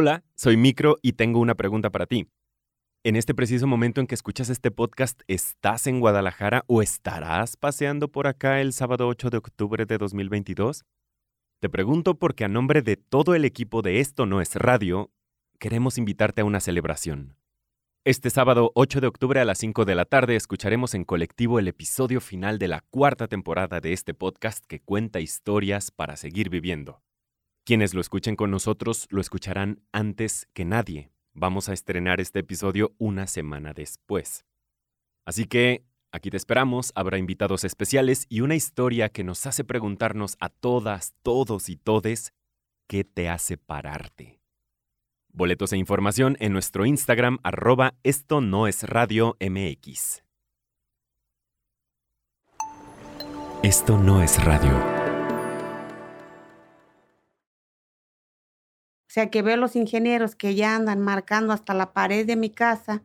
Hola, soy Micro y tengo una pregunta para ti. En este preciso momento en que escuchas este podcast, ¿estás en Guadalajara o estarás paseando por acá el sábado 8 de octubre de 2022? Te pregunto porque a nombre de todo el equipo de Esto No es Radio, queremos invitarte a una celebración. Este sábado 8 de octubre a las 5 de la tarde escucharemos en colectivo el episodio final de la cuarta temporada de este podcast que cuenta historias para seguir viviendo. Quienes lo escuchen con nosotros lo escucharán antes que nadie. Vamos a estrenar este episodio una semana después. Así que aquí te esperamos, habrá invitados especiales y una historia que nos hace preguntarnos a todas, todos y todes, ¿qué te hace pararte? Boletos e información en nuestro Instagram arroba esto no es radio MX. Esto no es radio. O sea, que veo los ingenieros que ya andan marcando hasta la pared de mi casa,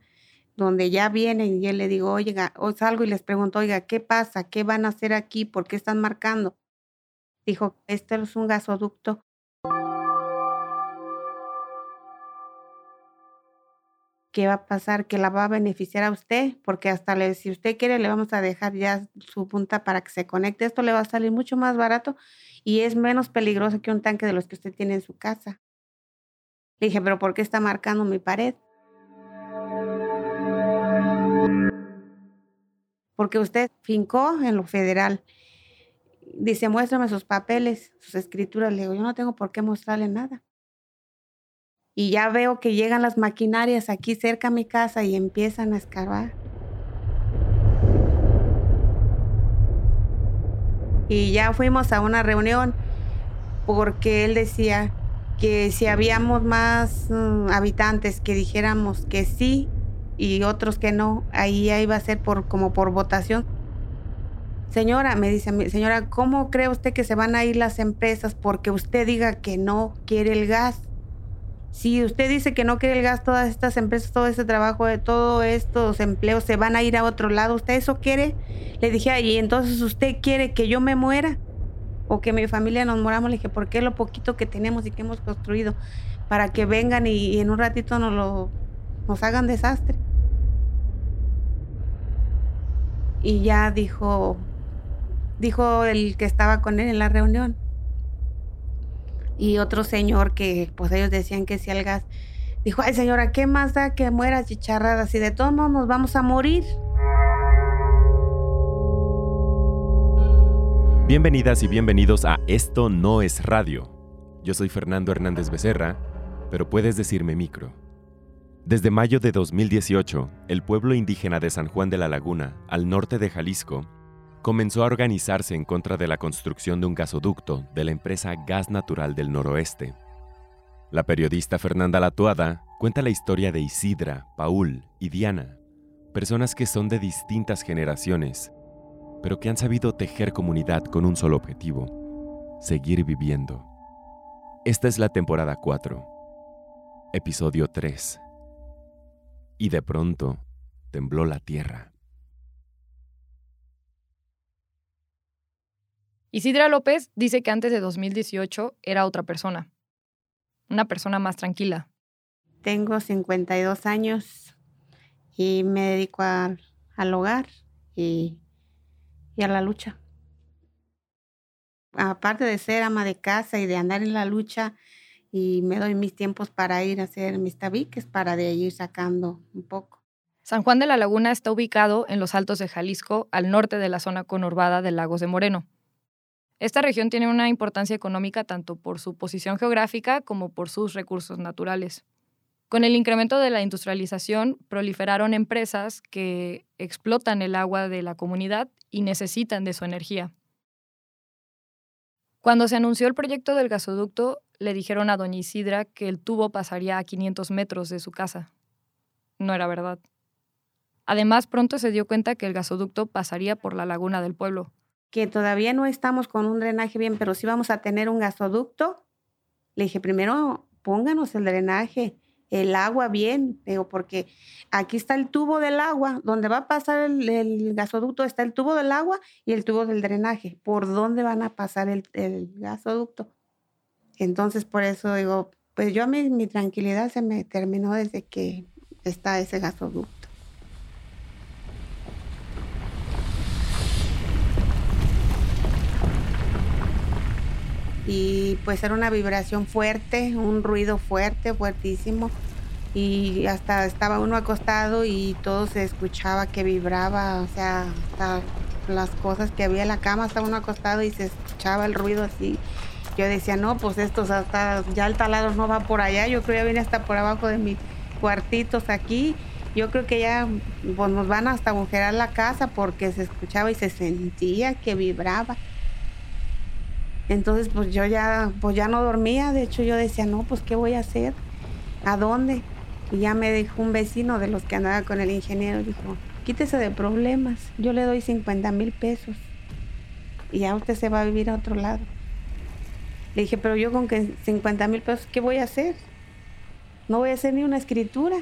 donde ya vienen y yo le digo, oiga, hoy salgo y les pregunto, oiga, ¿qué pasa? ¿Qué van a hacer aquí? ¿Por qué están marcando? Dijo, este es un gasoducto ¿qué va a pasar? Que la va a beneficiar a usted, porque hasta le, si usted quiere, le vamos a dejar ya su punta para que se conecte. Esto le va a salir mucho más barato y es menos peligroso que un tanque de los que usted tiene en su casa. Le dije, pero ¿por qué está marcando mi pared? Porque usted fincó en lo federal. Dice, muéstrame sus papeles, sus escrituras. Le digo, yo no tengo por qué mostrarle nada y ya veo que llegan las maquinarias aquí cerca a mi casa y empiezan a escarbar. Y ya fuimos a una reunión porque él decía que si habíamos más mm, habitantes que dijéramos que sí y otros que no, ahí iba a ser por como por votación. Señora, me dice, señora, ¿cómo cree usted que se van a ir las empresas porque usted diga que no quiere el gas? Si usted dice que no quiere el gas, todas estas empresas, todo ese trabajo, de todos estos empleos se van a ir a otro lado, ¿usted eso quiere? Le dije, y entonces usted quiere que yo me muera o que mi familia nos moramos. Le dije, ¿por qué lo poquito que tenemos y que hemos construido? Para que vengan y, en un ratito nos, lo, nos hagan desastre. Y ya dijo, dijo el que estaba con él en la reunión, y otro señor que pues ellos decían que si el gas, dijo, ay señora, ¿qué más da que mueras chicharradas? Y de todos modos nos vamos a morir. Bienvenidas y bienvenidos a Esto no es radio. Yo soy Fernando Hernández Becerra, pero puedes decirme micro. Desde mayo de 2018, el pueblo indígena de San Juan de la Laguna, al norte de Jalisco, comenzó a organizarse en contra de la construcción de un gasoducto de la empresa Gas Natural del Noroeste. La periodista Fernanda Latuada cuenta la historia de Isidra, Paul y Diana, personas que son de distintas generaciones, pero que han sabido tejer comunidad con un solo objetivo, seguir viviendo. Esta es la temporada 4, episodio 3. Y de pronto tembló la tierra. Isidra López dice que antes de 2018 era otra persona, una persona más tranquila. Tengo 52 años y me dedico al hogar y, y a la lucha. Aparte de ser ama de casa y de andar en la lucha, y me doy mis tiempos para ir a hacer mis tabiques, para de ir sacando un poco. San Juan de la Laguna está ubicado en los altos de Jalisco, al norte de la zona conurbada de Lagos de Moreno. Esta región tiene una importancia económica tanto por su posición geográfica como por sus recursos naturales. Con el incremento de la industrialización, proliferaron empresas que explotan el agua de la comunidad y necesitan de su energía. Cuando se anunció el proyecto del gasoducto, le dijeron a doña Isidra que el tubo pasaría a 500 metros de su casa. No era verdad. Además, pronto se dio cuenta que el gasoducto pasaría por la laguna del pueblo, que todavía no estamos con un drenaje bien, pero sí vamos a tener un gasoducto. Le dije, primero pónganos el drenaje, el agua bien, digo, porque aquí está el tubo del agua, donde va a pasar el, gasoducto está el tubo del agua y el tubo del drenaje. ¿Por dónde van a pasar el, el gasoducto? Entonces, por eso digo, Pues yo a mí mi tranquilidad se me terminó desde que está ese gasoducto. Y pues era una vibración fuerte, un ruido fuerte, fuertísimo y hasta estaba uno acostado y todo se escuchaba que vibraba, o sea, hasta las cosas que había en la cama, estaba uno acostado y se escuchaba el ruido así. Yo decía, no, pues estos hasta, ya el taladro no va por allá, yo creo que ya viene hasta por abajo de mis cuartitos aquí. Yo creo que ya pues, nos van hasta agujerar la casa porque se escuchaba y se sentía que vibraba. Entonces, pues yo ya, pues ya no dormía. De hecho, yo decía, no, pues ¿qué voy a hacer? ¿A dónde? Y ya me dijo un vecino de los que andaba con el ingeniero, dijo, quítese de problemas, yo le doy 50 mil pesos y ya usted se va a vivir a otro lado. Le dije, pero yo con que 50 mil pesos, ¿qué voy a hacer? No voy a hacer ni una escritura.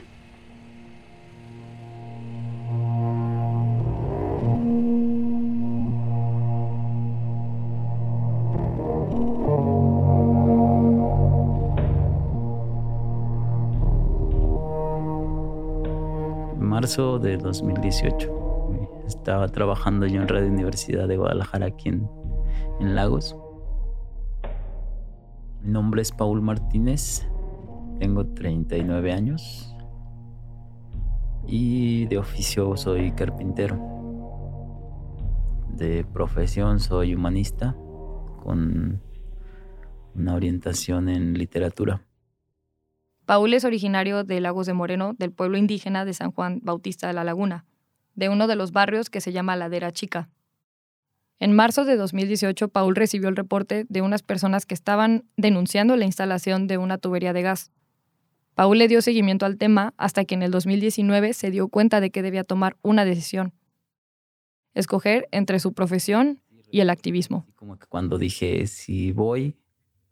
De 2018. Estaba trabajando yo en Radio Universidad de Guadalajara aquí en, en Lagos. Mi nombre es Paul Martínez, tengo 39 años y de oficio soy carpintero. De profesión soy humanista con una orientación en literatura. Paul es originario de Lagos de Moreno, del pueblo indígena de San Juan Bautista de la Laguna, de uno de los barrios que se llama Ladera Chica. En marzo de 2018, Paul recibió el reporte de unas personas que estaban denunciando la instalación de una tubería de gas. Paul le dio seguimiento al tema hasta que en el 2019 se dio cuenta de que debía tomar una decisión. Escoger entre su profesión y el activismo. Como que cuando dije, si voy,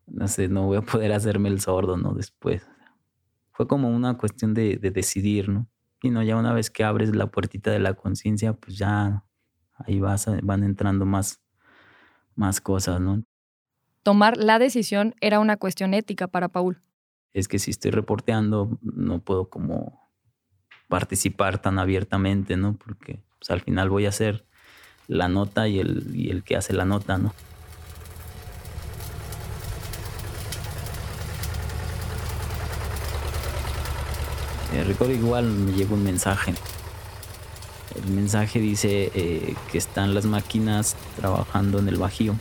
no sé, no voy a poder hacerme el sordo, ¿no? Después fue como una cuestión de, decidir, ¿no? Y no, ya una vez que abres la puertita de la conciencia, pues ya ahí vas, van entrando más, más cosas, ¿no? Tomar la decisión era una cuestión ética para Paul. Es que si estoy reporteando, no puedo como participar tan abiertamente, ¿no? Porque pues, al final voy a hacer la nota y el, y el que hace la nota, ¿no? Recuerdo igual me llegó un mensaje. El mensaje dice eh, que están las máquinas trabajando en el Bajío.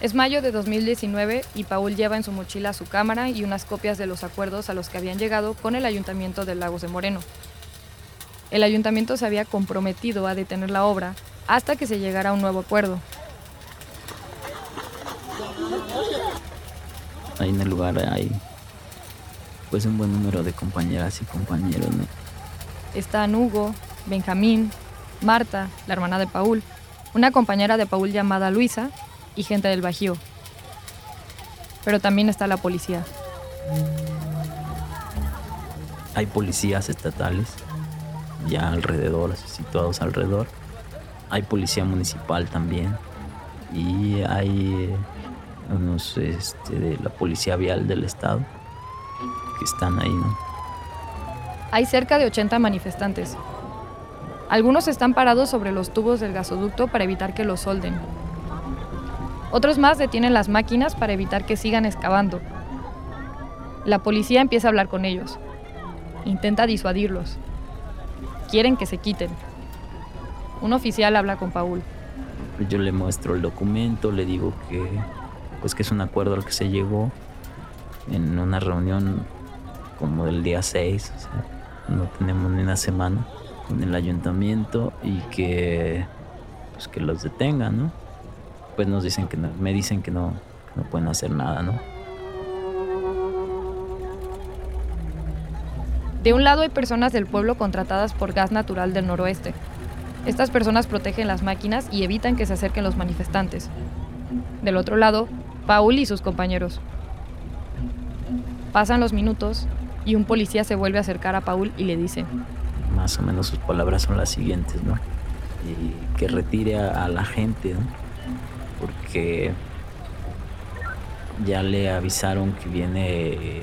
Es mayo de 2019 y Paul lleva en su mochila su cámara y unas copias de los acuerdos a los que habían llegado con el Ayuntamiento de Lagos de Moreno. El ayuntamiento se había comprometido a detener la obra hasta que se llegara a un nuevo acuerdo. Ahí en el lugar hay pues un buen número de compañeras y compañeros, ¿no? Están Hugo, Benjamín, Marta, la hermana de Paul, una compañera de Paul llamada Luisa y gente del Bajío. Pero también está la policía. Hay policías estatales ya alrededor, situados alrededor. Hay policía municipal también. Y hay unos este, de la policía vial del estado que están ahí, ¿no? Hay cerca de 80 manifestantes. Algunos están parados sobre los tubos del gasoducto para evitar que los solden. Otros más detienen las máquinas para evitar que sigan excavando. La policía empieza a hablar con ellos. Intenta disuadirlos. Quieren que se quiten. Un oficial habla con Paul. Yo le muestro el documento, le digo que pues que es un acuerdo al que se llegó en una reunión como el día 6, o sea, no tenemos ni una semana con el ayuntamiento y que pues que los detengan, ¿no? Pues nos dicen que no, me dicen que no, no pueden hacer nada, ¿no? De un lado hay personas del pueblo contratadas por Gas Natural del Noroeste. Estas personas protegen las máquinas y evitan que se acerquen los manifestantes. Del otro lado, Paul y sus compañeros. Pasan los minutos y un policía se vuelve a acercar a Paul y le dice, más o menos sus palabras son las siguientes, ¿no? Y que retire a, la gente, ¿no? Porque ya le avisaron que viene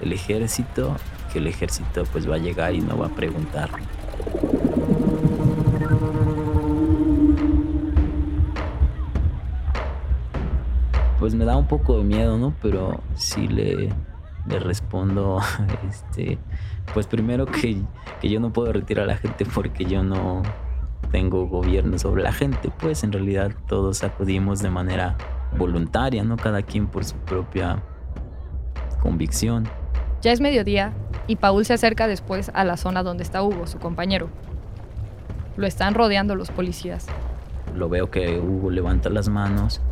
el ejército, que el ejército pues va a llegar y no va a preguntar. Pues me da un poco de miedo, ¿no? Pero sí le, le respondo, este, pues primero que, que yo no puedo retirar a la gente porque yo no tengo gobierno sobre la gente, pues en realidad todos acudimos de manera voluntaria, ¿no? Cada quien por su propia convicción. Ya es mediodía y Paul se acerca después a la zona donde está Hugo, su compañero. Lo están rodeando los policías. Lo veo que Hugo levanta las manos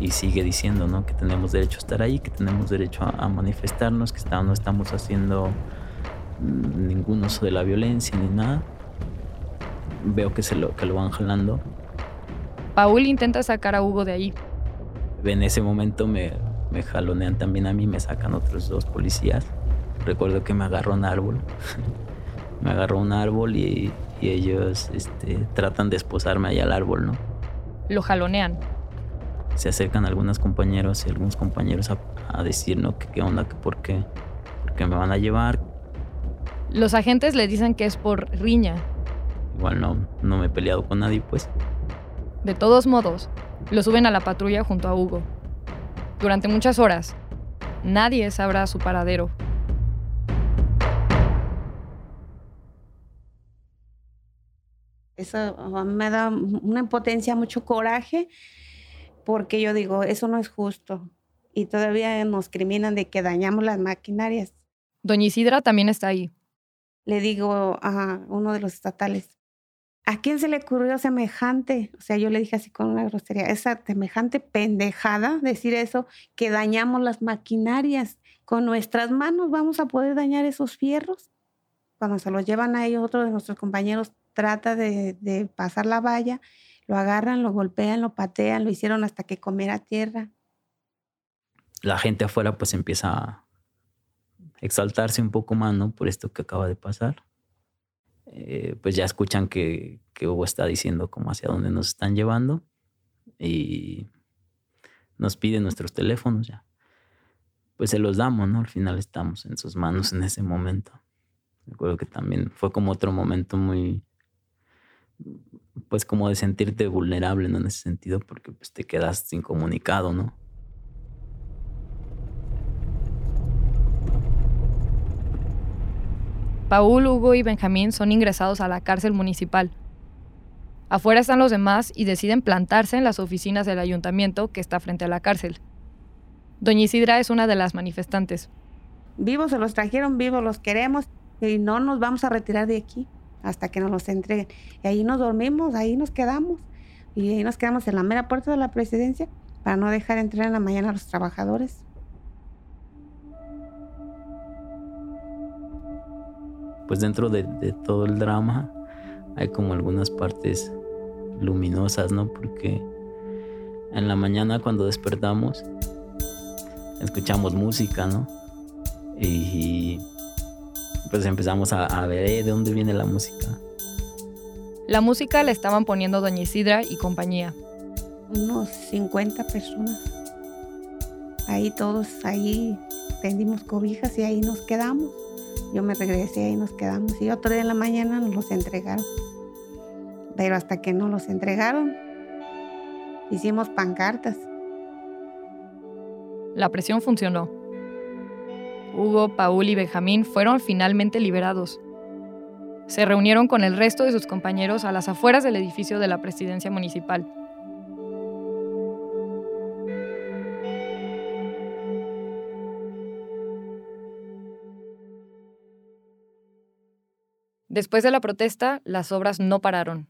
y sigue diciendo ¿no? que tenemos derecho a estar ahí, que tenemos derecho a, manifestarnos, que no estamos haciendo ningún uso de la violencia ni nada. Veo que, se lo, que lo van jalando. Paul intenta sacar a Hugo de ahí, en ese momento me, me jalonean también a mí, me sacan otros dos policías. Recuerdo que me agarró un árbol. me agarró un árbol y, ellos este, tratan de esposarme ahí al árbol, ¿no? Lo jalonean. Se acercan algunos compañeros y algunos compañeros a, decir, ¿no? ¿Qué, onda? ¿Qué, ¿Por qué? ¿Por qué me van a llevar? Los agentes le dicen que es por riña. Igual no, no me he peleado con nadie, pues. De todos modos, lo suben a la patrulla junto a Hugo. Durante muchas horas, nadie sabrá su paradero. Eso ah, me da una impotencia, mucho coraje, porque yo digo, eso no es justo. Y todavía nos criminan de que dañamos las maquinarias. Doña Isidra también está ahí. Le digo a uno de los estatales, ¿A quién se le ocurrió semejante? O sea, yo le dije así con una grosería, esa semejante pendejada, decir eso, que dañamos las maquinarias. Con nuestras manos vamos a poder dañar esos fierros. Cuando se los llevan a ellos, otro de nuestros compañeros trata de, pasar la valla, lo agarran, lo golpean, lo patean, lo hicieron hasta que comiera tierra. La gente afuera pues empieza a exaltarse un poco más, ¿no? Por esto que acaba de pasar eh, pues ya escuchan que, que Hugo está diciendo como hacia dónde nos están llevando y nos piden nuestros teléfonos ya. Pues se los damos, ¿no? Al final estamos en sus manos en ese momento. Recuerdo que también fue como otro momento muy, pues como de sentirte vulnerable, ¿no? En ese sentido, porque pues te quedas incomunicado, ¿no? Paul, Hugo y Benjamín son ingresados a la cárcel municipal. Afuera están los demás y deciden plantarse en las oficinas del ayuntamiento que está frente a la cárcel. Doña Isidra es una de las manifestantes. Vivos se los trajeron, vivos los queremos y no nos vamos a retirar de aquí hasta que nos los entreguen. Y ahí nos dormimos, ahí nos quedamos. Y ahí nos quedamos en la mera puerta de la presidencia para no dejar entrar en la mañana a los trabajadores. pues dentro de, todo el drama hay como algunas partes luminosas, ¿no? Porque en la mañana cuando despertamos escuchamos música, ¿no? Y, pues empezamos a, ver eh, de dónde viene la música. La música la estaban poniendo Doña Isidra y compañía. Unos 50 personas. Ahí todos, ahí tendimos cobijas y ahí nos quedamos. Yo me regresé y nos quedamos. Y otro día en la mañana nos los entregaron. Pero hasta que no los entregaron, hicimos pancartas. La presión funcionó. Hugo, Paul y Benjamín fueron finalmente liberados. Se reunieron con el resto de sus compañeros a las afueras del edificio de la presidencia municipal. Después de la protesta, las obras no pararon.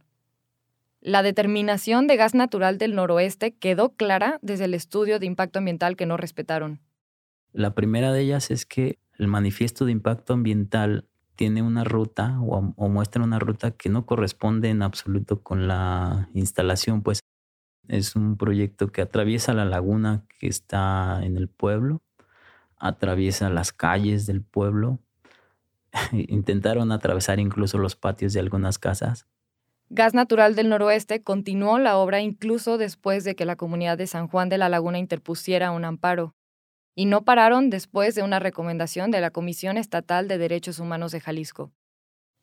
La determinación de gas natural del noroeste quedó clara desde el estudio de impacto ambiental que no respetaron. La primera de ellas es que el manifiesto de impacto ambiental tiene una ruta o, muestra una ruta que no corresponde en absoluto con la instalación, pues es un proyecto que atraviesa la laguna que está en el pueblo, atraviesa las calles del pueblo, Intentaron atravesar incluso los patios de algunas casas. Gas Natural del Noroeste continuó la obra incluso después de que la comunidad de San Juan de la Laguna interpusiera un amparo. Y no pararon después de una recomendación de la Comisión Estatal de Derechos Humanos de Jalisco.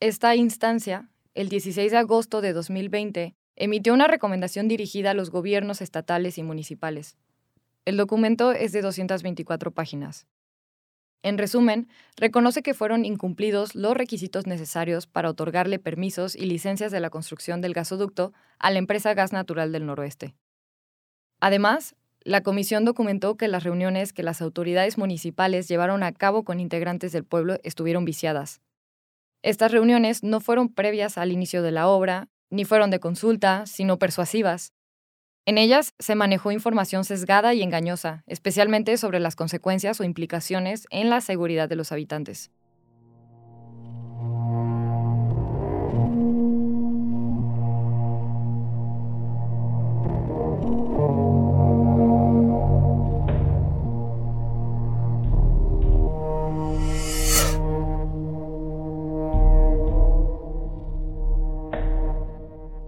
Esta instancia, el 16 de agosto de 2020, emitió una recomendación dirigida a los gobiernos estatales y municipales. El documento es de 224 páginas. En resumen, reconoce que fueron incumplidos los requisitos necesarios para otorgarle permisos y licencias de la construcción del gasoducto a la empresa Gas Natural del Noroeste. Además, la comisión documentó que las reuniones que las autoridades municipales llevaron a cabo con integrantes del pueblo estuvieron viciadas. Estas reuniones no fueron previas al inicio de la obra, ni fueron de consulta, sino persuasivas. En ellas se manejó información sesgada y engañosa, especialmente sobre las consecuencias o implicaciones en la seguridad de los habitantes.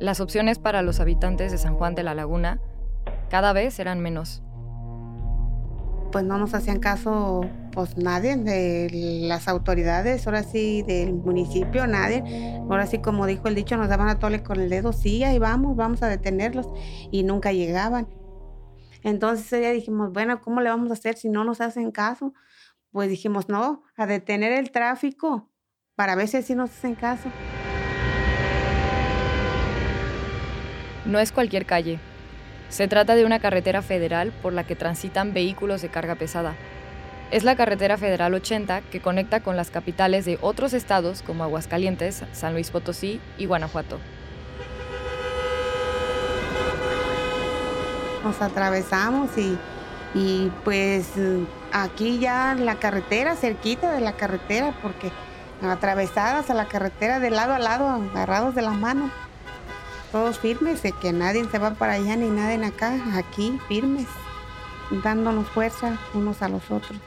Las opciones para los habitantes de San Juan de la Laguna cada vez eran menos. Pues no nos hacían caso pues nadie de las autoridades, ahora sí del municipio, nadie. Ahora sí, como dijo el dicho, nos daban a tole con el dedo, sí, ahí vamos, vamos a detenerlos. Y nunca llegaban. Entonces día dijimos, bueno, ¿cómo le vamos a hacer si no nos hacen caso? Pues dijimos, no, a detener el tráfico para ver si así nos hacen caso. No es cualquier calle. Se trata de una carretera federal por la que transitan vehículos de carga pesada. Es la carretera federal 80 que conecta con las capitales de otros estados como Aguascalientes, San Luis Potosí y Guanajuato. Nos atravesamos y, y pues aquí ya la carretera, cerquita de la carretera, porque atravesadas a la carretera de lado a lado, agarrados de la mano todos firmes, de que nadie se va para allá ni nadie acá, aquí firmes, dándonos fuerza unos a los otros.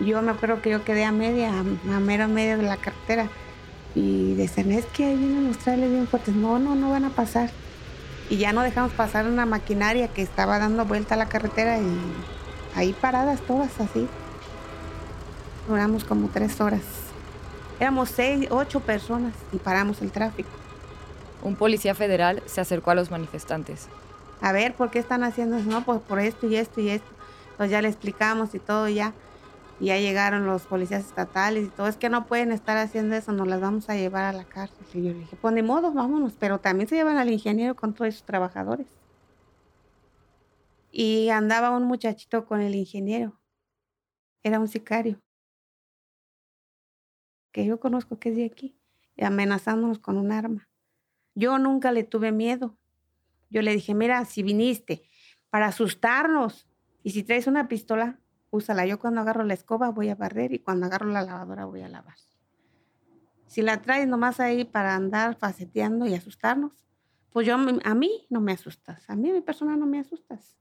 Yo me acuerdo que yo quedé a media, a mera media de la cartera y decían, es que ahí vienen los trailers bien fuertes. No, no, no van a pasar. Y ya no dejamos pasar una maquinaria que estaba dando vuelta a la carretera y ahí paradas todas así. Duramos como tres horas. Éramos seis, ocho personas y paramos el tráfico un policía federal se acercó a los manifestantes. A ver, ¿por qué están haciendo eso? No, pues por esto y esto y esto. Entonces ya le explicamos y todo ya. Y ya llegaron los policías estatales y todo. Es que no pueden estar haciendo eso, nos las vamos a llevar a la cárcel. Y yo le dije, pues ni modo, vámonos. Pero también se llevan al ingeniero con todos sus trabajadores. Y andaba un muchachito con el ingeniero. Era un sicario. Que yo conozco que es de aquí. Y amenazándonos con un arma. Yo nunca le tuve miedo. Yo le dije, mira, si viniste para asustarnos y si traes una pistola, úsala. Yo cuando agarro la escoba voy a barrer y cuando agarro la lavadora voy a lavar. Si la traes nomás ahí para andar faceteando y asustarnos, pues yo a mí no me asustas. A mí, a mi persona, no me asustas.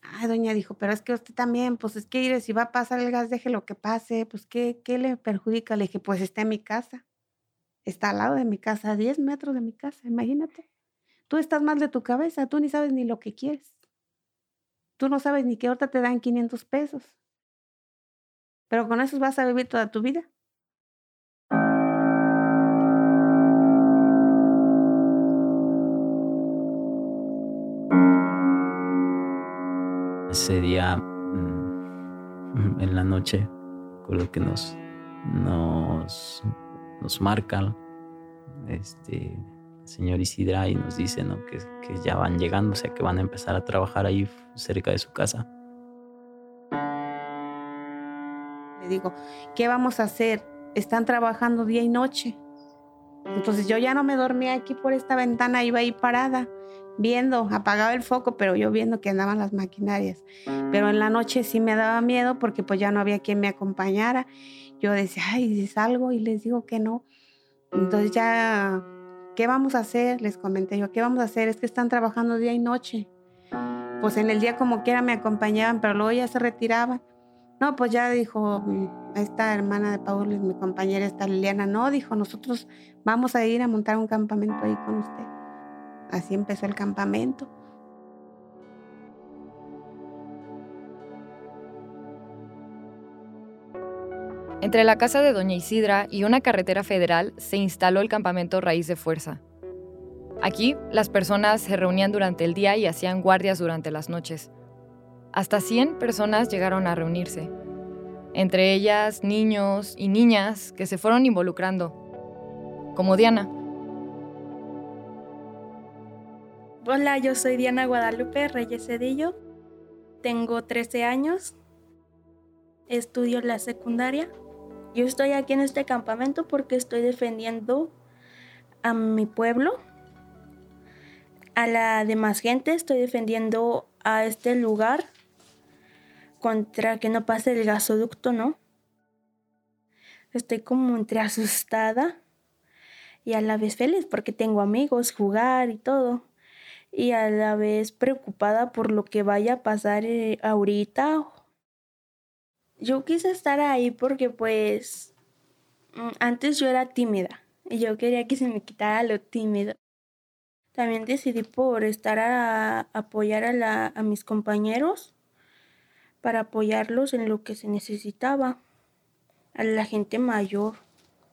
Ay, doña dijo, pero es que usted también, pues es que si va a pasar el gas, deje lo que pase, pues ¿qué, qué le perjudica? Le dije, pues está en mi casa. Está al lado de mi casa, a 10 metros de mi casa, imagínate. Tú estás mal de tu cabeza, tú ni sabes ni lo que quieres. Tú no sabes ni que ahorita te dan 500 pesos. Pero con eso vas a vivir toda tu vida. Ese día, mm, en la noche, con lo que nos, nos nos marcan, este, el señor Isidra y nos dice ¿no? que, que ya van llegando, o sea que van a empezar a trabajar ahí cerca de su casa. Le digo, ¿qué vamos a hacer? Están trabajando día y noche. Entonces yo ya no me dormía aquí por esta ventana, iba ahí parada, viendo, apagaba el foco, pero yo viendo que andaban las maquinarias. Pero en la noche sí me daba miedo porque pues ya no había quien me acompañara yo decía, ay, salgo y les digo que no. Entonces ya, ¿qué vamos a hacer? Les comenté yo, ¿qué vamos a hacer? Es que están trabajando día y noche. Pues en el día como quiera me acompañaban, pero luego ya se retiraban. No, pues ya dijo mm, esta hermana de Paul, mi compañera, esta Liliana, no, dijo, nosotros vamos a ir a montar un campamento ahí con usted. Así empezó el campamento. Entre la casa de Doña Isidra y una carretera federal se instaló el campamento Raíz de Fuerza. Aquí, las personas se reunían durante el día y hacían guardias durante las noches. Hasta 100 personas llegaron a reunirse, entre ellas niños y niñas que se fueron involucrando, como Diana. Hola, yo soy Diana Guadalupe Reyes Cedillo, tengo 13 años, estudio la secundaria. Yo estoy aquí en este campamento porque estoy defendiendo a mi pueblo, a la demás gente, estoy defendiendo a este lugar contra que no pase el gasoducto, ¿no? Estoy como entre asustada y a la vez feliz porque tengo amigos, jugar y todo. Y a la vez preocupada por lo que vaya a pasar eh, ahorita. Yo quise estar ahí porque pues mm, antes yo era tímida y yo quería que se me quitara lo tímido. También decidí por estar a, apoyar a, la, a mis compañeros para apoyarlos en lo que se necesitaba, a la gente mayor,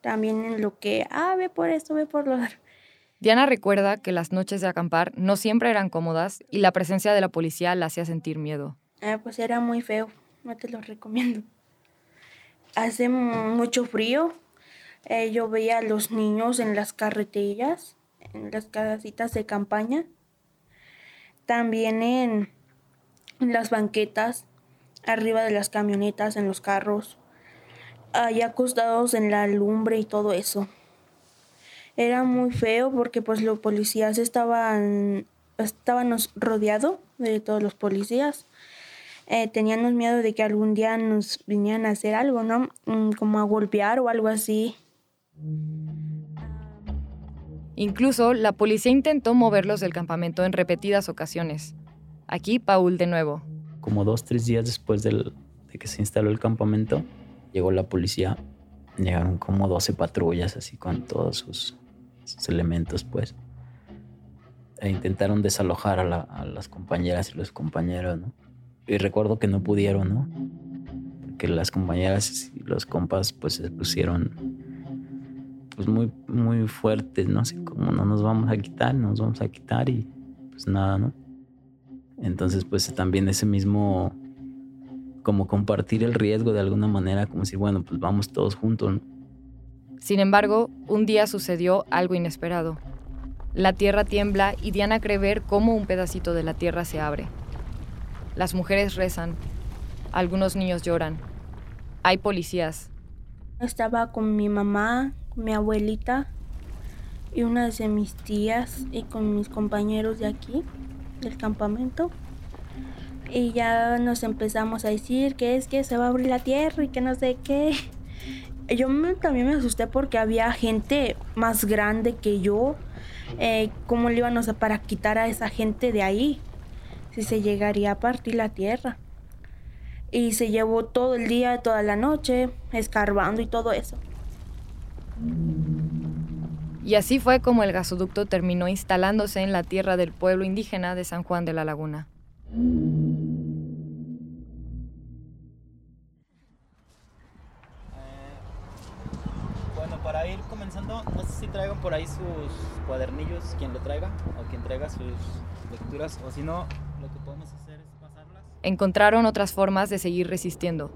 también en lo que, ah, ve por esto, ve por lo Diana recuerda que las noches de acampar no siempre eran cómodas y la presencia de la policía la hacía sentir miedo. Ah, pues era muy feo, no te lo recomiendo. Hace mucho frío, eh, yo veía a los niños en las carretillas, en las casitas de campaña, también en las banquetas arriba de las camionetas, en los carros, ahí acostados en la lumbre y todo eso. Era muy feo porque pues los policías estaban, estaban rodeados de todos los policías. Eh, teníamos miedo de que algún día nos vinieran a hacer algo, ¿no? Mm, como a golpear o algo así. Incluso la policía intentó moverlos del campamento en repetidas ocasiones. Aquí Paul de nuevo como dos, tres días después de que se instaló el campamento, llegó la policía. Llegaron como 12 patrullas así con todos sus, elementos, pues. E intentaron desalojar a, las compañeras y los compañeros, ¿no? Y recuerdo que no pudieron, ¿no? Porque las compañeras y los compas pues se pusieron pues muy, muy fuertes, ¿no? Así como no nos vamos a quitar, nos vamos a quitar y pues nada, ¿no? Entonces, pues también ese mismo, como compartir el riesgo de alguna manera, como decir, bueno, pues vamos todos juntos. Sin embargo, un día sucedió algo inesperado. La tierra tiembla y Diana cree ver cómo un pedacito de la tierra se abre. Las mujeres rezan, algunos niños lloran. Hay policías. Estaba con mi mamá, mi abuelita y una de mis tías y con mis compañeros de aquí del campamento y ya nos empezamos a decir que es que se va a abrir la tierra y que no sé qué. Yo también me asusté porque había gente más grande que yo. Eh, ¿Cómo le íbamos a para quitar a esa gente de ahí? Si se llegaría a partir la tierra. Y se llevó todo el día, toda la noche, escarbando y todo eso. Y así fue como el gasoducto terminó instalándose en la tierra del pueblo indígena de San Juan de la Laguna. bueno, para ir comenzando, no sé si traigan por ahí sus cuadernillos, quien lo traiga, o quien traiga sus lecturas, o si no, lo que podemos hacer es pasarlas. Encontraron otras formas de seguir resistiendo.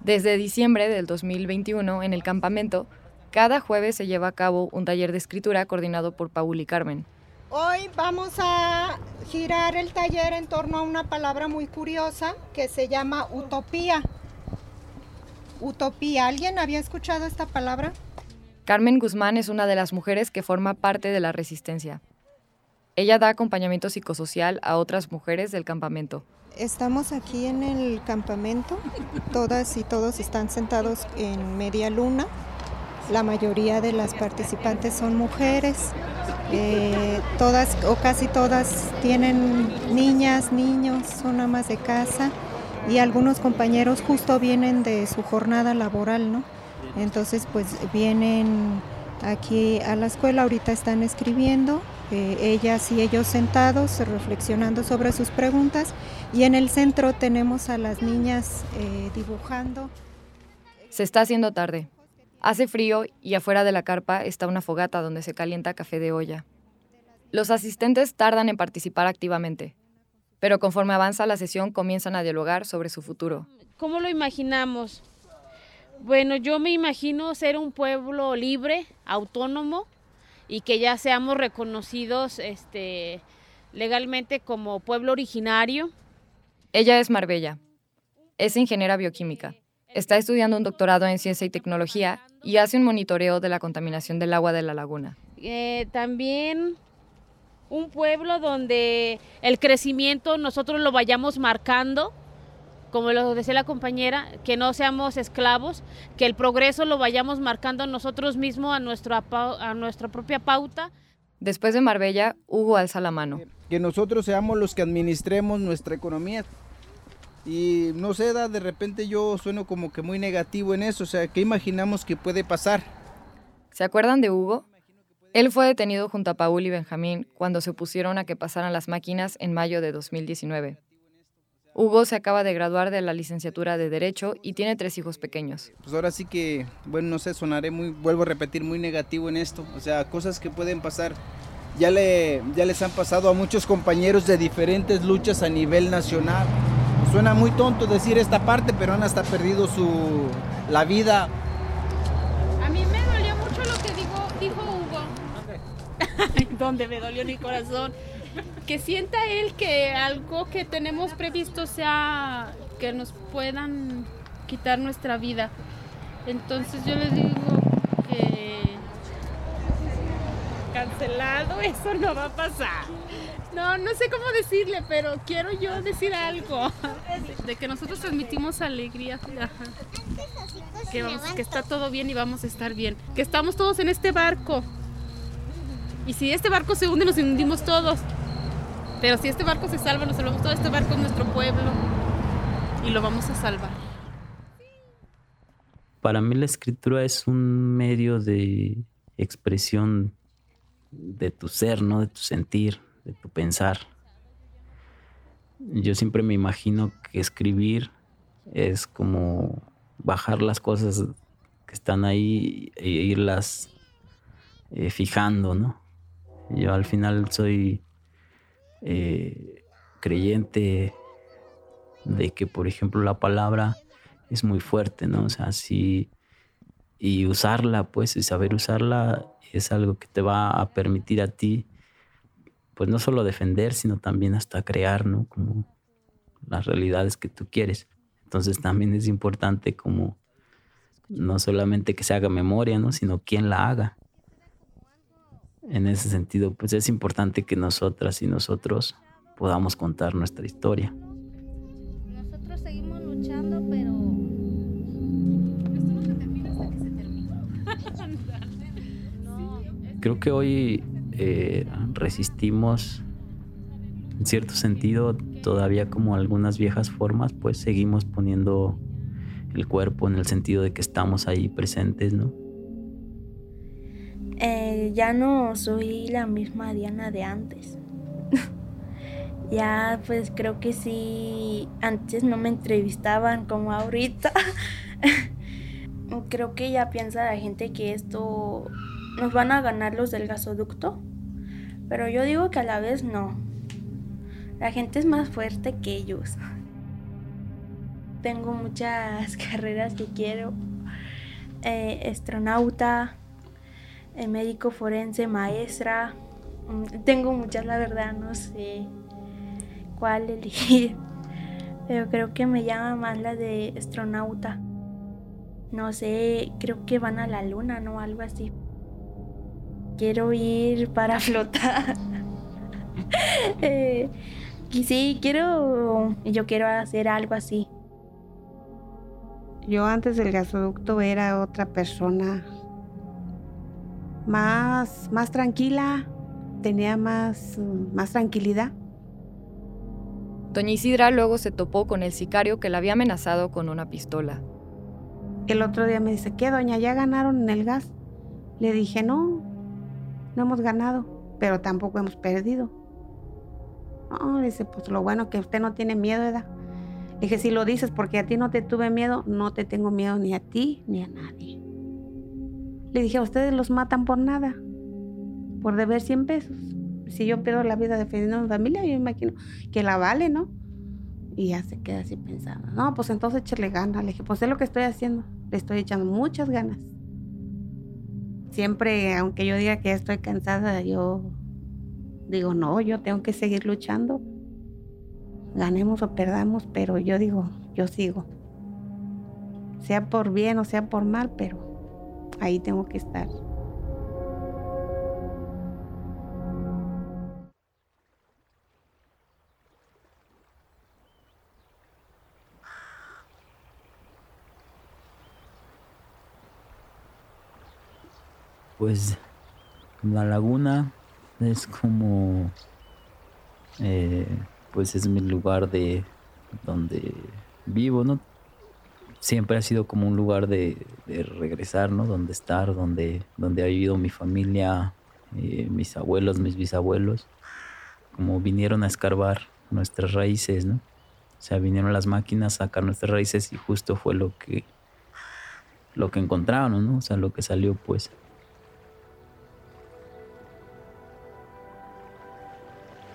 Desde diciembre del 2021, en el campamento, cada jueves se lleva a cabo un taller de escritura coordinado por Paul y Carmen. Hoy vamos a girar el taller en torno a una palabra muy curiosa que se llama utopía. Utopía, ¿alguien había escuchado esta palabra? Carmen Guzmán es una de las mujeres que forma parte de la resistencia. Ella da acompañamiento psicosocial a otras mujeres del campamento. Estamos aquí en el campamento, todas y todos están sentados en media luna. La mayoría de las participantes son mujeres, eh, todas o casi todas tienen niñas, niños, son amas de casa. Y algunos compañeros justo vienen de su jornada laboral, ¿no? Entonces pues vienen aquí a la escuela, ahorita están escribiendo, eh, ellas y ellos sentados, reflexionando sobre sus preguntas y en el centro tenemos a las niñas eh, dibujando. Se está haciendo tarde. Hace frío y afuera de la carpa está una fogata donde se calienta café de olla. Los asistentes tardan en participar activamente, pero conforme avanza la sesión comienzan a dialogar sobre su futuro. ¿Cómo lo imaginamos? Bueno, yo me imagino ser un pueblo libre, autónomo y que ya seamos reconocidos este, legalmente como pueblo originario. Ella es Marbella. Es ingeniera bioquímica. Está estudiando un doctorado en ciencia y tecnología y hace un monitoreo de la contaminación del agua de la laguna. Eh, también un pueblo donde el crecimiento nosotros lo vayamos marcando, como lo decía la compañera, que no seamos esclavos, que el progreso lo vayamos marcando nosotros mismos a, nuestra a nuestra propia pauta. Después de Marbella, Hugo alza la mano. Que nosotros seamos los que administremos nuestra economía. Y no sé, de repente yo sueno como que muy negativo en eso, o sea, ¿qué imaginamos que puede pasar? ¿Se acuerdan de Hugo? Él fue detenido junto a Paul y Benjamín cuando se opusieron a que pasaran las máquinas en mayo de 2019. Hugo se acaba de graduar de la licenciatura de Derecho y tiene tres hijos pequeños. Pues ahora sí que, bueno, no sé, sonaré muy, vuelvo a repetir, muy negativo en esto. O sea, cosas que pueden pasar. Ya, le, ya les han pasado a muchos compañeros de diferentes luchas a nivel nacional. Suena muy tonto decir esta parte, pero han hasta perdido su, la vida donde me dolió mi corazón. Que sienta él que algo que tenemos previsto sea que nos puedan quitar nuestra vida. Entonces yo les digo que cancelado, eso no va a pasar. No, no sé cómo decirle, pero quiero yo decir algo. De que nosotros transmitimos alegría. Que, que está todo bien y vamos a estar bien. Que estamos todos en este barco. Y si este barco se hunde, nos hundimos todos. Pero si este barco se salva, nos salvamos todo. Este barco es nuestro pueblo y lo vamos a salvar. Para mí la escritura es un medio de expresión de tu ser, ¿no? De tu sentir, de tu pensar. Yo siempre me imagino que escribir es como bajar las cosas que están ahí e irlas eh, fijando, ¿no? Yo al final soy eh, creyente de que, por ejemplo, la palabra es muy fuerte, ¿no? O sea, sí, y usarla, pues, y saber usarla es algo que te va a permitir a ti, pues, no solo defender, sino también hasta crear, ¿no? Como las realidades que tú quieres. Entonces también es importante como no solamente que se haga memoria, ¿no? Sino quién la haga en ese sentido, pues es importante que nosotras y nosotros podamos contar nuestra historia. Nosotros seguimos luchando, pero Creo que hoy eh, resistimos, en cierto sentido, todavía como algunas viejas formas, pues seguimos poniendo el cuerpo en el sentido de que estamos ahí presentes, ¿no? Eh, ya no soy la misma Diana de antes. ya pues creo que sí, antes no me entrevistaban como ahorita. creo que ya piensa la gente que esto nos van a ganar los del gasoducto. Pero yo digo que a la vez no. La gente es más fuerte que ellos. Tengo muchas carreras que quiero. Eh, astronauta, médico forense, maestra. Mm, tengo muchas, la verdad, no sé cuál elegir. Pero creo que me llama más la de astronauta. No sé, creo que van a la luna, ¿no? Algo así. Quiero ir para flotar. eh, y sí, quiero. Yo quiero hacer algo así. Yo antes del gasoducto era otra persona más, más tranquila, tenía más, más tranquilidad. Doña Isidra luego se topó con el sicario que la había amenazado con una pistola. El otro día me dice, ¿qué, doña? ¿Ya ganaron en el gas? Le dije, no, no hemos ganado, pero tampoco hemos perdido. No, dice, pues lo bueno que usted no tiene miedo, ¿verdad? Le dije, si lo dices porque a ti no te tuve miedo, no te tengo miedo ni a ti ni a nadie. Le dije, ustedes los matan por nada, por deber 100 pesos. Si yo pierdo la vida defendiendo a mi familia, yo imagino que la vale, ¿no? Y ya se queda así pensando. No, pues entonces échale ganas. Le dije, pues es lo que estoy haciendo. Le estoy echando muchas ganas. Siempre, aunque yo diga que estoy cansada, yo digo, no, yo tengo que seguir luchando ganemos o perdamos, pero yo digo, yo sigo. Sea por bien o sea por mal, pero ahí tengo que estar. Pues la laguna es como eh, pues es mi lugar de donde vivo, ¿no? Siempre ha sido como un lugar de, regresar, ¿no? Donde estar, donde, donde ha vivido mi familia, eh, mis abuelos, mis bisabuelos, como vinieron a escarbar nuestras raíces, ¿no? O sea, vinieron las máquinas a sacar nuestras raíces y justo fue lo que lo que encontraron, ¿no? O sea, lo que salió, pues.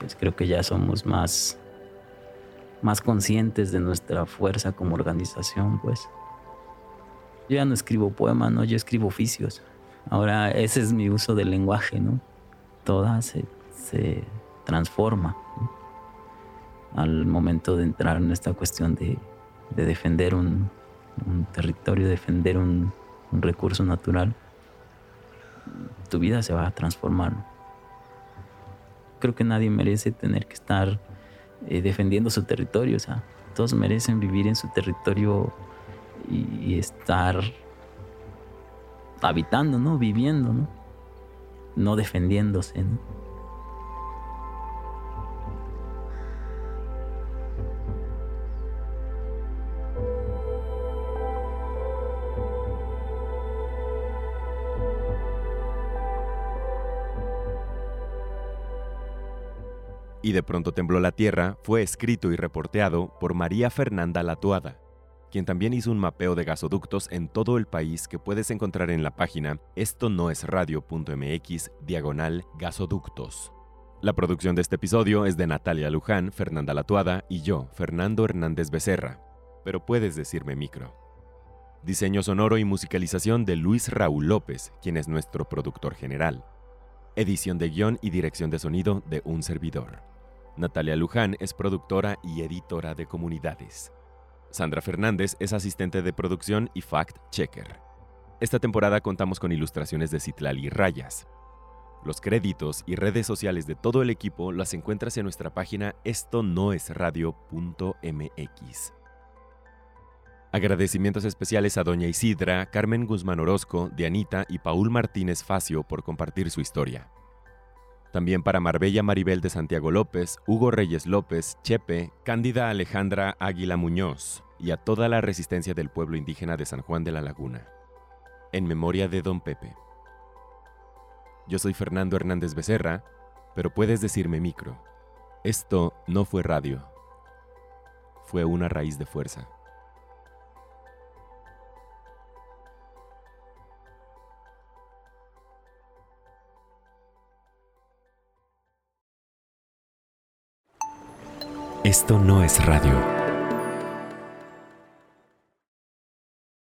pues creo que ya somos más, más conscientes de nuestra fuerza como organización, pues. Yo ya no escribo poemas, ¿no? Yo escribo oficios. Ahora ese es mi uso del lenguaje, ¿no? Toda se, transforma al momento de entrar en esta cuestión de, defender un, territorio, defender un, un recurso natural. Tu vida se va a transformar creo que nadie merece tener que estar eh, defendiendo su territorio. O sea, todos merecen vivir en su territorio y, estar habitando, ¿no? Viviendo, ¿no? No defendiéndose, ¿no? Y de pronto tembló la tierra fue escrito y reporteado por María Fernanda Latuada, quien también hizo un mapeo de gasoductos en todo el país que puedes encontrar en la página esto no es radio.mx diagonal gasoductos. La producción de este episodio es de Natalia Luján, Fernanda Latuada y yo, Fernando Hernández Becerra, pero puedes decirme micro. Diseño sonoro y musicalización de Luis Raúl López, quien es nuestro productor general. Edición de guion y dirección de sonido de un servidor. Natalia Luján es productora y editora de comunidades. Sandra Fernández es asistente de producción y fact-checker. Esta temporada contamos con ilustraciones de Citlali Rayas. Los créditos y redes sociales de todo el equipo las encuentras en nuestra página esto. Agradecimientos especiales a Doña Isidra, Carmen Guzmán Orozco, Dianita y Paul Martínez Facio por compartir su historia. También para Marbella Maribel de Santiago López, Hugo Reyes López, Chepe, Cándida Alejandra Águila Muñoz y a toda la resistencia del pueblo indígena de San Juan de la Laguna. En memoria de Don Pepe. Yo soy Fernando Hernández Becerra, pero puedes decirme micro. Esto no fue radio. Fue una raíz de fuerza. Esto no es radio.